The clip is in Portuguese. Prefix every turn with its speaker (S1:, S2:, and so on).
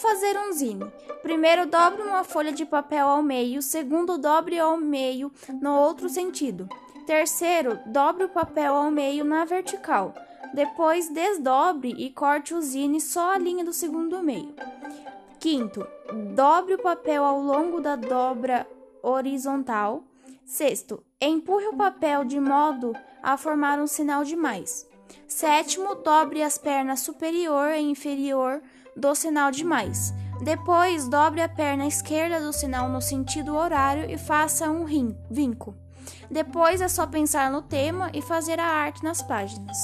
S1: fazer um zine? Primeiro, dobre uma folha de papel ao meio. Segundo, dobre ao meio no outro sentido. Terceiro, dobre o papel ao meio na vertical. Depois, desdobre e corte o zine só a linha do segundo meio. Quinto, dobre o papel ao longo da dobra horizontal. Sexto, empurre o papel de modo a formar um sinal de mais. Sétimo, dobre as pernas superior e inferior do sinal de mais. Depois, dobre a perna esquerda do sinal no sentido horário e faça um vinco. Depois é só pensar no tema e fazer a arte nas páginas.